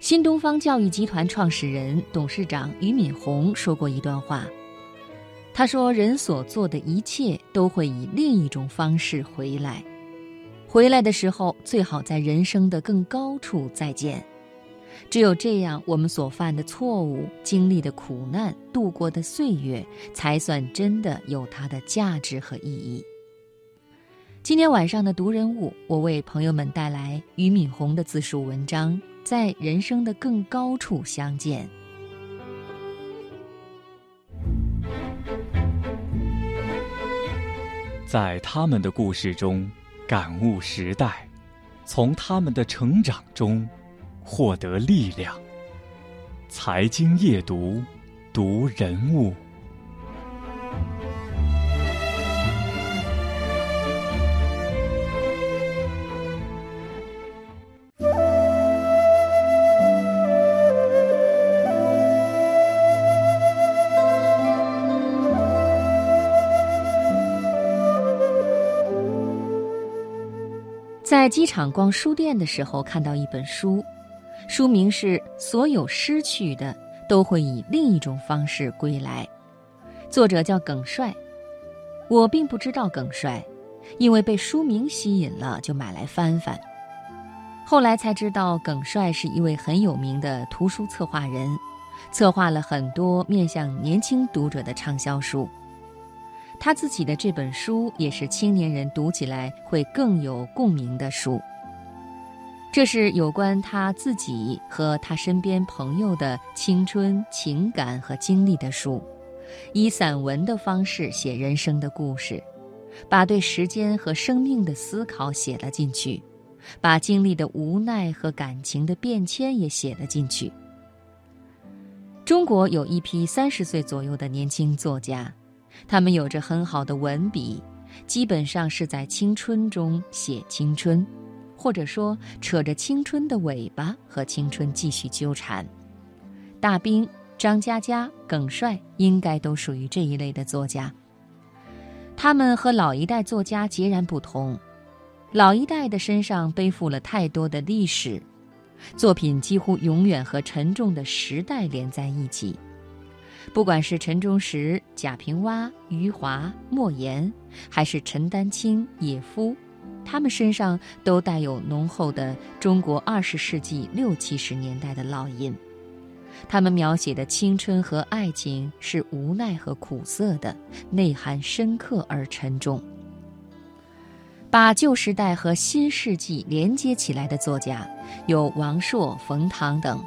新东方教育集团创始人、董事长俞敏洪说过一段话。他说：“人所做的一切都会以另一种方式回来，回来的时候最好在人生的更高处再见。只有这样，我们所犯的错误、经历的苦难、度过的岁月，才算真的有它的价值和意义。”今天晚上的读人物，我为朋友们带来俞敏洪的自述文章《在人生的更高处相见》。在他们的故事中，感悟时代；从他们的成长中，获得力量。财经夜读，读人物。在机场逛书店的时候，看到一本书，书名是《所有失去的都会以另一种方式归来》，作者叫耿帅。我并不知道耿帅，因为被书名吸引了，就买来翻翻。后来才知道，耿帅是一位很有名的图书策划人，策划了很多面向年轻读者的畅销书。他自己的这本书也是青年人读起来会更有共鸣的书。这是有关他自己和他身边朋友的青春情感和经历的书，以散文的方式写人生的故事，把对时间和生命的思考写了进去，把经历的无奈和感情的变迁也写了进去。中国有一批三十岁左右的年轻作家。他们有着很好的文笔，基本上是在青春中写青春，或者说扯着青春的尾巴和青春继续纠缠。大兵、张嘉佳、耿帅应该都属于这一类的作家。他们和老一代作家截然不同，老一代的身上背负了太多的历史，作品几乎永远和沉重的时代连在一起。不管是陈忠实、贾平凹、余华、莫言，还是陈丹青、野夫，他们身上都带有浓厚的中国二十世纪六七十年代的烙印。他们描写的青春和爱情是无奈和苦涩的，内涵深刻而沉重。把旧时代和新世纪连接起来的作家有王朔、冯唐等。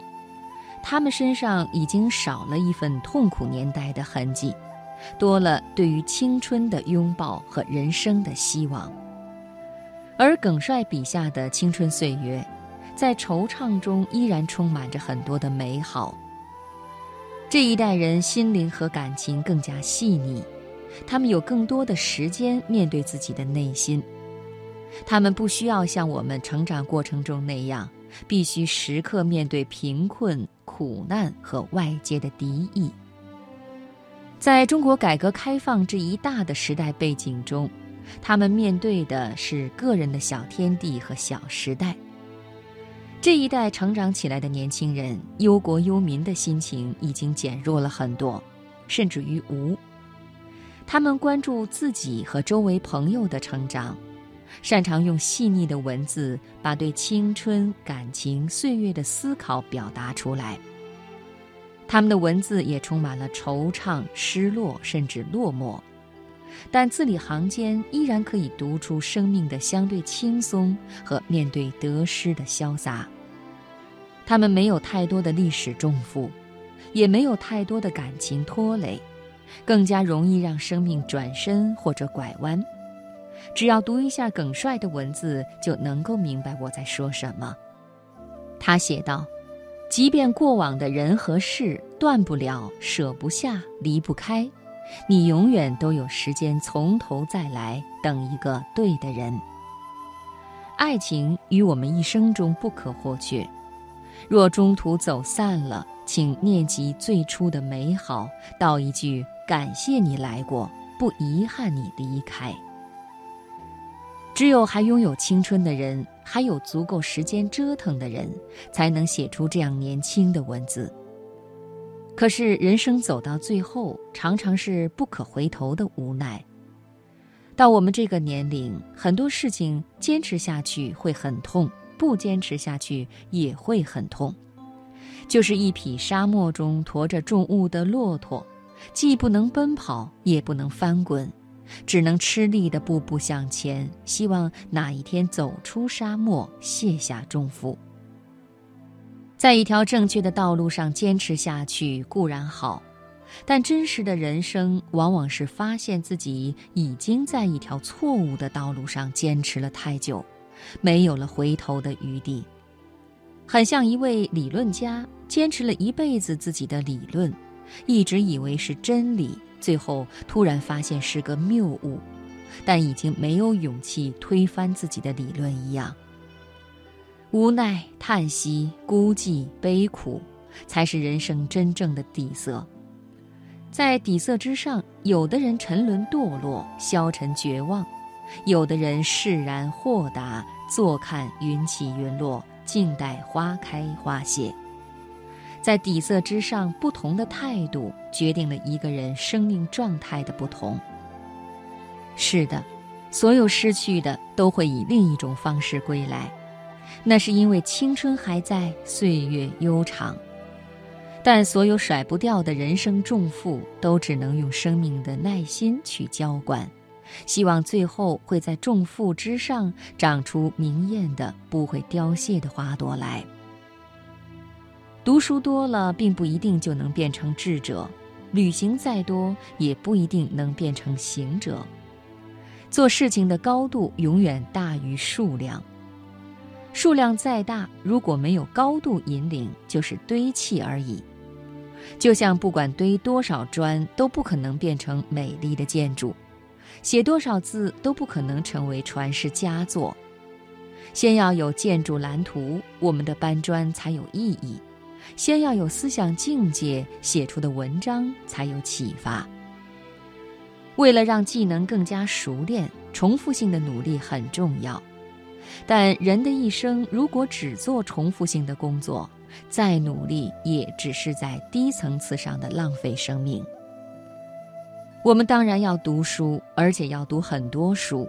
他们身上已经少了一份痛苦年代的痕迹，多了对于青春的拥抱和人生的希望。而耿帅笔下的青春岁月，在惆怅中依然充满着很多的美好。这一代人心灵和感情更加细腻，他们有更多的时间面对自己的内心，他们不需要像我们成长过程中那样。必须时刻面对贫困、苦难和外界的敌意。在中国改革开放这一大的时代背景中，他们面对的是个人的小天地和小时代。这一代成长起来的年轻人，忧国忧民的心情已经减弱了很多，甚至于无。他们关注自己和周围朋友的成长。擅长用细腻的文字把对青春、感情、岁月的思考表达出来。他们的文字也充满了惆怅、失落，甚至落寞，但字里行间依然可以读出生命的相对轻松和面对得失的潇洒。他们没有太多的历史重负，也没有太多的感情拖累，更加容易让生命转身或者拐弯。只要读一下耿帅的文字，就能够明白我在说什么。他写道：“即便过往的人和事断不了、舍不下、离不开，你永远都有时间从头再来，等一个对的人。爱情与我们一生中不可或缺。若中途走散了，请念及最初的美好，道一句感谢你来过，不遗憾你离开。”只有还拥有青春的人，还有足够时间折腾的人，才能写出这样年轻的文字。可是人生走到最后，常常是不可回头的无奈。到我们这个年龄，很多事情坚持下去会很痛，不坚持下去也会很痛。就是一匹沙漠中驮着重物的骆驼，既不能奔跑，也不能翻滚，只能吃力地步步向前，希望哪一天走出沙漠，卸下重负。在一条正确的道路上坚持下去固然好，但真实的人生往往是发现自己已经在一条错误的道路上坚持了太久，没有了回头的余地。很像一位理论家，坚持了一辈子自己的理论，一直以为是真理，最后突然发现是个谬误，但已经没有勇气推翻自己的理论一样。无奈、叹息、孤寂、悲苦，才是人生真正的底色。在底色之上，有的人沉沦堕落、消沉绝望；有的人释然豁达，坐看云起云落。静待花开花谢，在底色之上，不同的态度决定了一个人生命状态的不同。是的，所有失去的都会以另一种方式归来，那是因为青春还在，岁月悠长。但所有甩不掉的人生重负，都只能用生命的耐心去浇灌。希望最后会在重负之上长出明艳的、不会凋谢的花朵来。读书多了，并不一定就能变成智者；旅行再多，也不一定能变成行者。做事情的高度永远大于数量，数量再大，如果没有高度引领，就是堆砌而已。就像不管堆多少砖，都不可能变成美丽的建筑。写多少字都不可能成为传世佳作。先要有建筑蓝图，我们的搬砖才有意义；先要有思想境界，写出的文章才有启发。为了让技能更加熟练，重复性的努力很重要。但人的一生如果只做重复性的工作，再努力也只是在低层次上的浪费生命。我们当然要读书，而且要读很多书，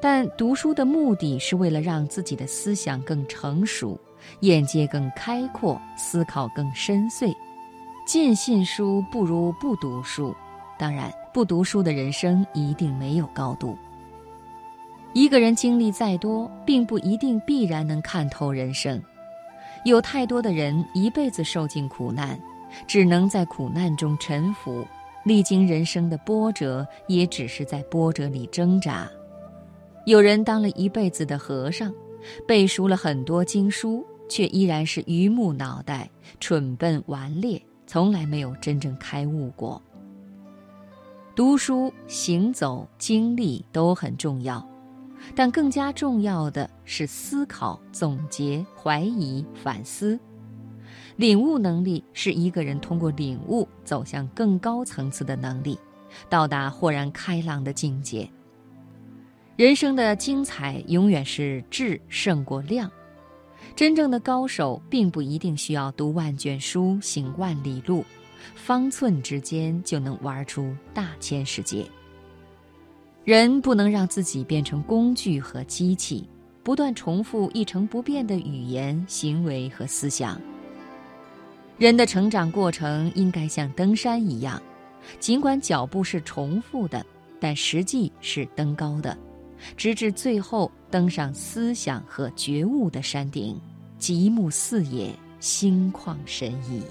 但读书的目的是为了让自己的思想更成熟，眼界更开阔，思考更深邃。尽信书不如不读书，当然，不读书的人生一定没有高度。一个人经历再多，并不一定必然能看透人生。有太多的人一辈子受尽苦难，只能在苦难中沉浮。历经人生的波折，也只是在波折里挣扎。有人当了一辈子的和尚，背熟了很多经书，却依然是榆木脑袋、蠢笨顽劣，从来没有真正开悟过。读书、行走、经历都很重要，但更加重要的是思考、总结、怀疑、反思。领悟能力是一个人通过领悟走向更高层次的能力，到达豁然开朗的境界。人生的精彩永远是质胜过量，真正的高手并不一定需要读万卷书、行万里路，方寸之间就能玩出大千世界。人不能让自己变成工具和机器，不断重复一成不变的语言、行为和思想。人的成长过程应该像登山一样，尽管脚步是重复的，但实际是登高的，直至最后登上思想和觉悟的山顶，极目四野，心旷神怡。